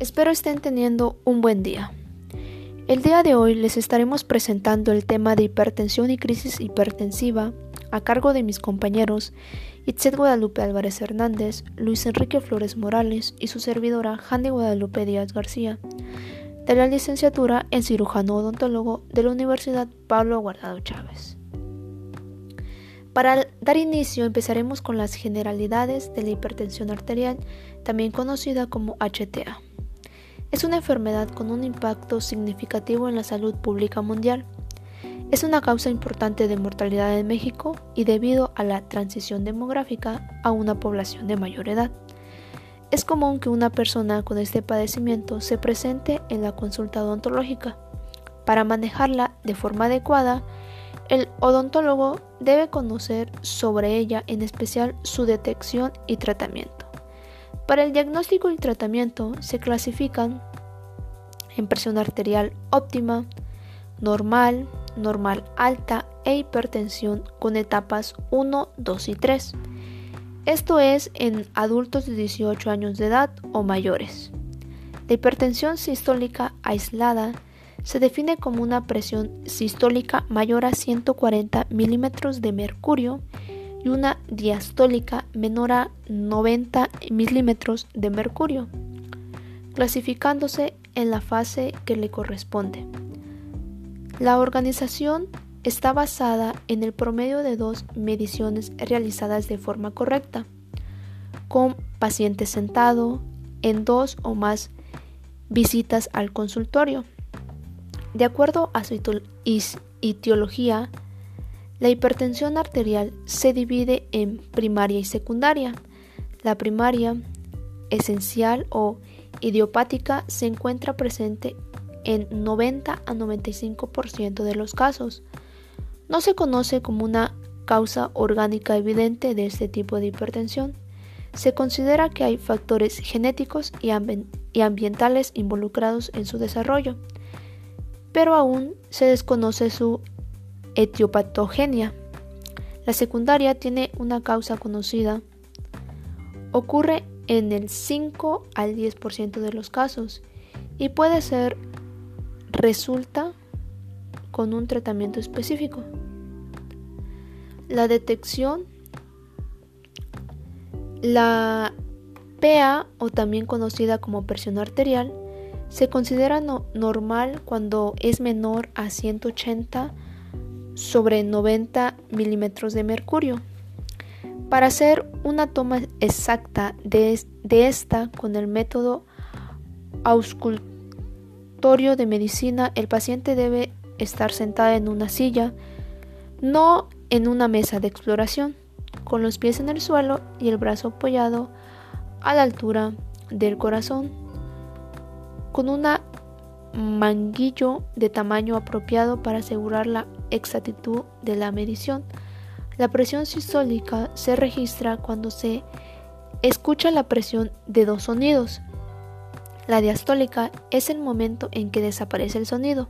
Espero estén teniendo un buen día. El día de hoy les estaremos presentando el tema de hipertensión y crisis hipertensiva a cargo de mis compañeros Itzet Guadalupe Álvarez Hernández, Luis Enrique Flores Morales y su servidora Handy Guadalupe Díaz García, de la licenciatura en cirujano odontólogo de la Universidad Pablo Guardado Chávez. Para dar inicio empezaremos con las generalidades de la hipertensión arterial, también conocida como HTA. Es una enfermedad con un impacto significativo en la salud pública mundial. Es una causa importante de mortalidad en México y debido a la transición demográfica a una población de mayor edad. Es común que una persona con este padecimiento se presente en la consulta odontológica. Para manejarla de forma adecuada, el odontólogo debe conocer sobre ella, en especial su detección y tratamiento. Para el diagnóstico y tratamiento se clasifican en presión arterial óptima, normal, normal alta e hipertensión con etapas 1, 2 y 3. Esto es en adultos de 18 años de edad o mayores. La hipertensión sistólica aislada se define como una presión sistólica mayor a 140 milímetros de mercurio y una diastólica menor a 90 milímetros de mercurio, clasificándose en la fase que le corresponde. La organización está basada en el promedio de dos mediciones realizadas de forma correcta, con paciente sentado en dos o más visitas al consultorio. De acuerdo a su etiología, la hipertensión arterial se divide en primaria y secundaria. La primaria, esencial o idiopática, se encuentra presente en 90 a 95% de los casos. No se conoce como una causa orgánica evidente de este tipo de hipertensión. Se considera que hay factores genéticos y, ambientales involucrados en su desarrollo, pero aún se desconoce su etiopatogenia. La secundaria tiene una causa conocida. Ocurre en el 5 al 10% de los casos y puede ser resulta con un tratamiento específico. La detección, la PA o también conocida como presión arterial, se considera normal cuando es menor a 180 sobre 90 milímetros de mercurio. Para hacer una toma exacta de, esta con el método auscultorio de medicina, el paciente debe estar sentado en una silla, no en una mesa de exploración, con los pies en el suelo y el brazo apoyado a la altura del corazón, con una manguillo de tamaño apropiado para asegurar la exactitud de la medición. La presión sistólica se registra cuando se escucha la presión de dos sonidos. La diastólica es el momento en que desaparece el sonido.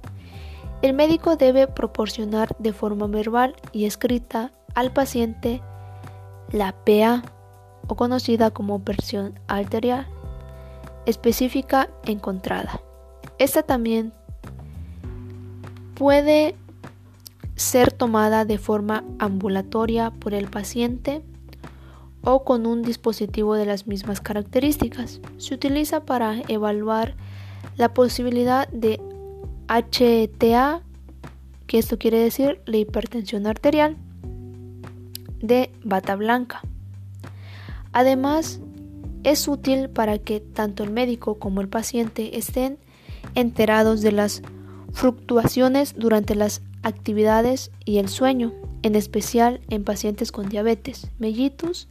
El médico debe proporcionar de forma verbal y escrita al paciente la PA o conocida como presión arterial específica encontrada. Esta también puede ser tomada de forma ambulatoria por el paciente o con un dispositivo de las mismas características. Se utiliza para evaluar la posibilidad de HTA, que esto quiere decir la hipertensión arterial, de bata blanca. Además, es útil para que tanto el médico como el paciente estén enterados de las fluctuaciones durante las actividades y el sueño, en especial en pacientes con diabetes, mellitus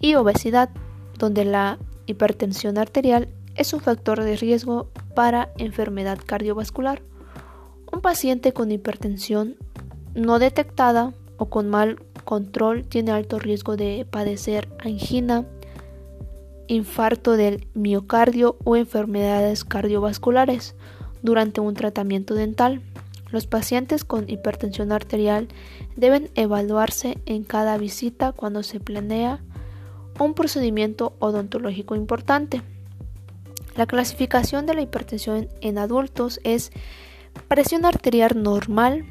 y obesidad, donde la hipertensión arterial es un factor de riesgo para enfermedad cardiovascular. Un paciente con hipertensión no detectada o con mal control tiene alto riesgo de padecer angina, infarto del miocardio o enfermedades cardiovasculares durante un tratamiento dental. Los pacientes con hipertensión arterial deben evaluarse en cada visita cuando se planea un procedimiento odontológico importante. La clasificación de la hipertensión en adultos es presión arterial normal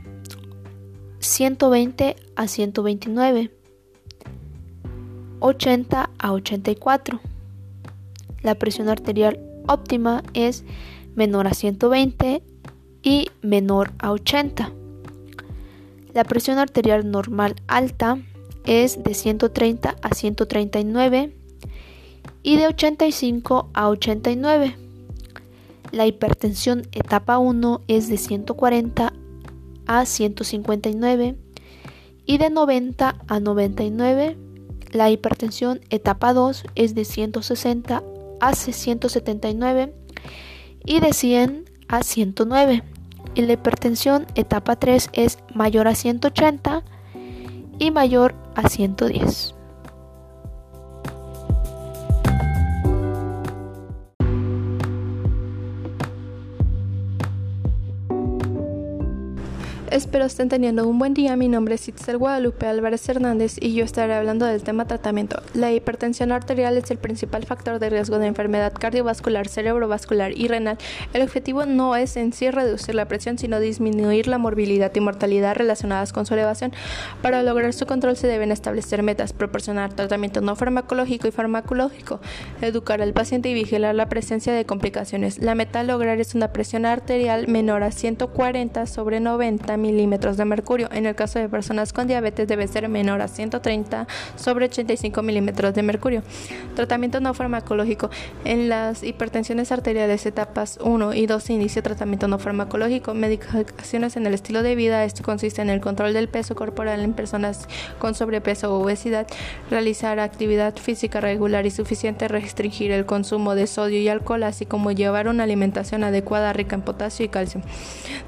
120 a 129, 80 a 84. La presión arterial óptima es menor a 120 y menor a 80. La presión arterial normal alta es de 130 a 139 y de 85 a 89. La hipertensión etapa 1 es de 140 a 159 y de 90 a 99. La hipertensión etapa 2 es de 160 a 179 y de 100 a 109. Y la hipertensión etapa 3 es mayor a 180 y mayor a 110. Espero estén teniendo un buen día. Mi nombre es Itzel Guadalupe Álvarez Hernández y yo estaré hablando del tema tratamiento. La hipertensión arterial es el principal factor de riesgo de enfermedad cardiovascular, cerebrovascular y renal. El objetivo no es en sí reducir la presión, sino disminuir la morbilidad y mortalidad relacionadas con su elevación. Para lograr su control se deben establecer metas, proporcionar tratamiento no farmacológico y farmacológico, educar al paciente y vigilar la presencia de complicaciones. La meta a lograr es una presión arterial menor a 140 sobre 90 milímetros de mercurio. En el caso de personas con diabetes debe ser menor a 130 sobre 85 milímetros de mercurio. Tratamiento no farmacológico. En las hipertensiones arteriales etapas 1 y 2 se inicia tratamiento no farmacológico. Medicaciones en el estilo de vida. Esto consiste en el control del peso corporal en personas con sobrepeso o obesidad, realizar actividad física regular y suficiente, restringir el consumo de sodio y alcohol, así como llevar una alimentación adecuada rica en potasio y calcio.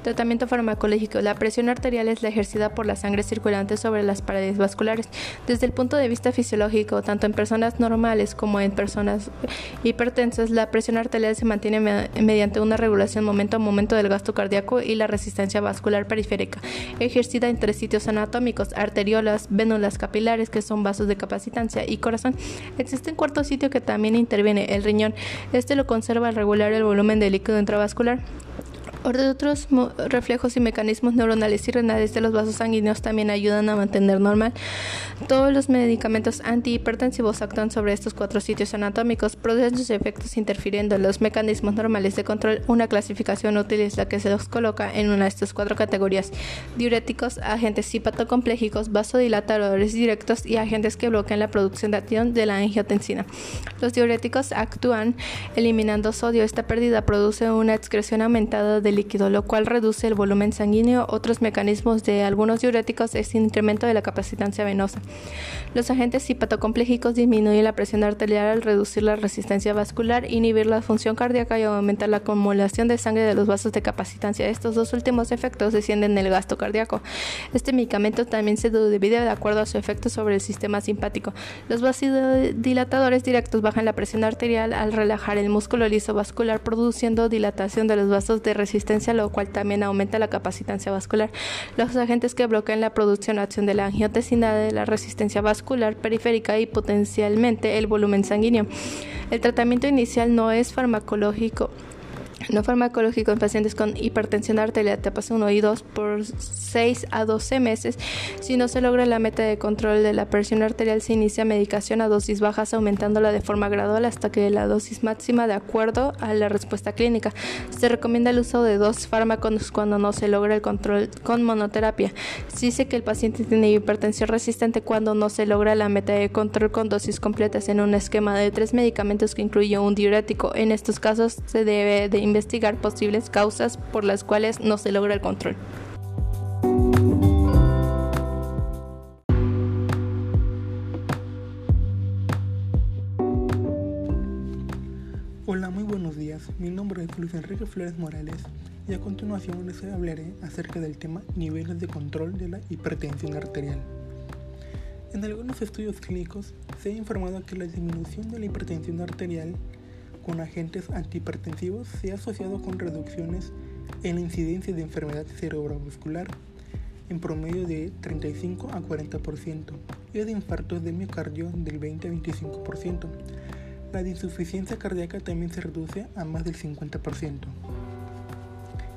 Tratamiento farmacológico. La presión arterial es la ejercida por la sangre circulante sobre las paredes vasculares. Desde el punto de vista fisiológico, tanto en personas normales como en personas hipertensas, la presión arterial se mantiene mediante una regulación momento a momento del gasto cardíaco y la resistencia vascular periférica, ejercida en tres sitios anatómicos, arteriolas, vénulas capilares, que son vasos de capacitancia, y corazón. Existe un cuarto sitio que también interviene, el riñón. Este lo conserva al regular el volumen de líquido intravascular. Otros reflejos y mecanismos neuronales y renales de los vasos sanguíneos también ayudan a mantener normal. Todos los medicamentos antihipertensivos actúan sobre estos cuatro sitios anatómicos, producen sus efectos interfiriendo en los mecanismos normales de control. Una clasificación útil es la que se los coloca en una de estas cuatro categorías: diuréticos, agentes hepatocompléjicos, vasodilatadores directos y agentes que bloquean la producción de acción de la angiotensina. Los diuréticos actúan eliminando sodio. Esta pérdida produce una excreción aumentada líquido, lo cual reduce el volumen sanguíneo. Otros mecanismos de algunos diuréticos es incremento de la capacitancia venosa. Los agentes hepatocomplejicos disminuyen la presión arterial al reducir la resistencia vascular, inhibir la función cardíaca y aumentar la acumulación de sangre de los vasos de capacitancia. Estos dos últimos efectos descienden el gasto cardíaco. Este medicamento también se divide de acuerdo a su efecto sobre el sistema simpático. Los vasodilatadores directos bajan la presión arterial al relajar el músculo liso vascular, produciendo dilatación de los vasos de resistencia lo cual también aumenta la capacitancia vascular. Los agentes que bloquean la producción acción de la angiotensina de la resistencia vascular periférica y potencialmente el volumen sanguíneo. El tratamiento inicial no es farmacológico no farmacológico en pacientes con hipertensión arterial etapas 1 y 2 por 6 a 12 meses. Si no se logra la meta de control de la presión arterial, se inicia medicación a dosis bajas, aumentándola de forma gradual hasta que la dosis máxima de acuerdo a la respuesta clínica. Se recomienda el uso de dos fármacos cuando no se logra el control con monoterapia. Se dice que el paciente tiene hipertensión resistente cuando no se logra la meta de control con dosis completas en un esquema de tres medicamentos que incluye un diurético. En estos casos se debe de investigar posibles causas por las cuales no se logra el control. Hola, muy buenos días. Mi nombre es Luis Enrique Flores Morales y a continuación les hablaré acerca del tema niveles de control de la hipertensión arterial. En algunos estudios clínicos se ha informado que la disminución de la hipertensión arterial con agentes antihipertensivos se ha asociado con reducciones en la incidencia de enfermedad cerebrovascular en promedio de 35 a 40% y de infartos de miocardio del 20 a 25%. La insuficiencia cardíaca también se reduce a más del 50%.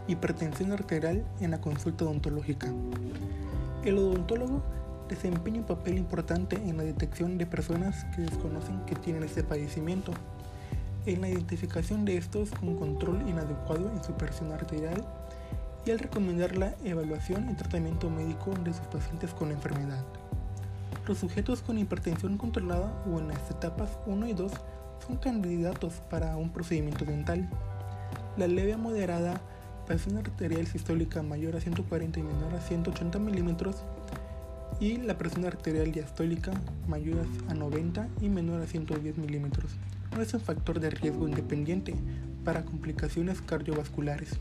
Hipertensión arterial en la consulta odontológica. El odontólogo desempeña un papel importante en la detección de personas que desconocen que tienen este padecimiento, en la identificación de estos con control inadecuado en su presión arterial y al recomendar la evaluación y tratamiento médico de sus pacientes con enfermedad. Los sujetos con hipertensión controlada o en las etapas 1 y 2 son candidatos para un procedimiento dental. La leve a moderada presión arterial sistólica mayor a 140 y menor a 180 milímetros y la presión arterial diastólica mayor a 90 y menor a 110 milímetros no es un factor de riesgo independiente para complicaciones cardiovasculares.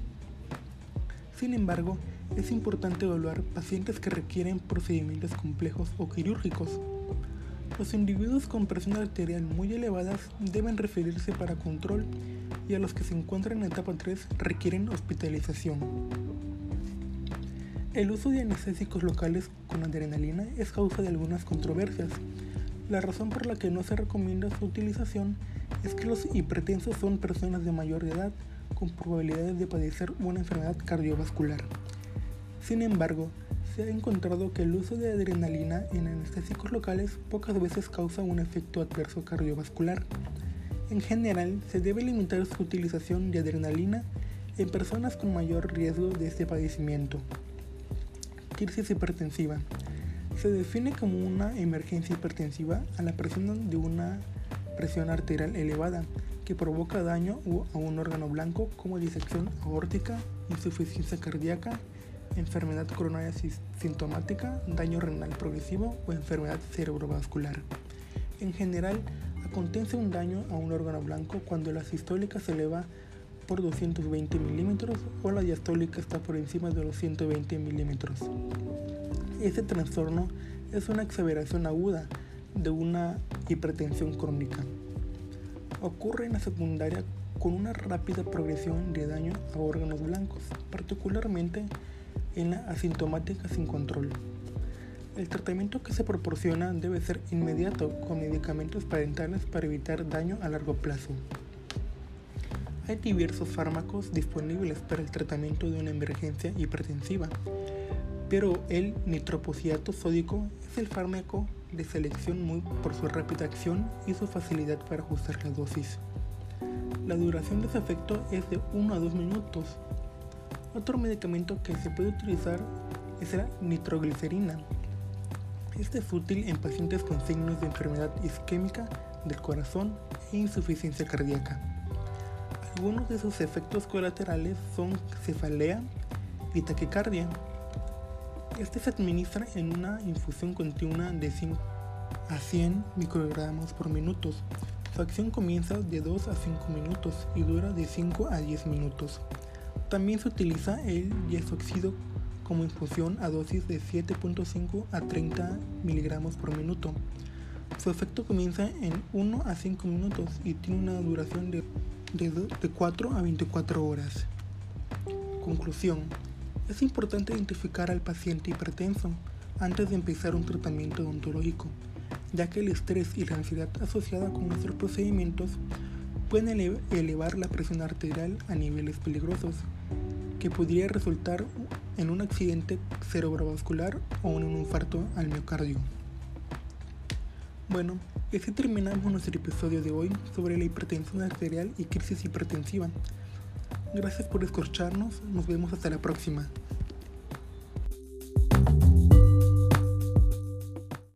Sin embargo, es importante evaluar pacientes que requieren procedimientos complejos o quirúrgicos. Los individuos con presión arterial muy elevadas deben referirse para control y a los que se encuentran en etapa 3 requieren hospitalización. El uso de anestésicos locales con adrenalina es causa de algunas controversias. La razón por la que no se recomienda su utilización es que los hipertensos son personas de mayor edad con probabilidades de padecer una enfermedad cardiovascular. Sin embargo, se ha encontrado que el uso de adrenalina en anestésicos locales pocas veces causa un efecto adverso cardiovascular. En general, se debe limitar su utilización de adrenalina en personas con mayor riesgo de este padecimiento. Crisis hipertensiva. Se define como una emergencia hipertensiva a la presión de una presión arterial elevada que provoca daño a un órgano blanco como disección aórtica, insuficiencia cardíaca, enfermedad coronaria sintomática, daño renal progresivo o enfermedad cerebrovascular. En general, acontece un daño a un órgano blanco cuando la sistólica se eleva por 220 milímetros o la diastólica está por encima de los 120 milímetros. Este trastorno es una exageración aguda de una hipertensión crónica. Ocurre en la secundaria con una rápida progresión de daño a órganos blancos, particularmente en la asintomática sin control. El tratamiento que se proporciona debe ser inmediato con medicamentos parentales para evitar daño a largo plazo. Hay diversos fármacos disponibles para el tratamiento de una emergencia hipertensiva, pero el nitropociato sódico es el fármaco de selección muy por su rápida acción y su facilidad para ajustar la dosis. La duración de su efecto es de 1 a 2 minutos. Otro medicamento que se puede utilizar es la nitroglicerina. Este es útil en pacientes con signos de enfermedad isquémica del corazón e insuficiencia cardíaca. Algunos de sus efectos colaterales son cefalea y taquicardia. Este se administra en una infusión continua de 5 a 100 microgramos por minuto. Su acción comienza de 2 a 5 minutos y dura de 5 a 10 minutos. También se utiliza el diazoxido como infusión a dosis de 7.5 a 30 miligramos por minuto. Su efecto comienza en 1 a 5 minutos y tiene una duración de, de, de 4 a 24 horas. Conclusión. Es importante identificar al paciente hipertenso antes de empezar un tratamiento odontológico, ya que el estrés y la ansiedad asociada con nuestros procedimientos pueden elevar la presión arterial a niveles peligrosos, que podría resultar en un accidente cerebrovascular o en un infarto al miocardio. Bueno, así terminamos nuestro episodio de hoy sobre la hipertensión arterial y crisis hipertensiva. Gracias por escucharnos, nos vemos hasta la próxima.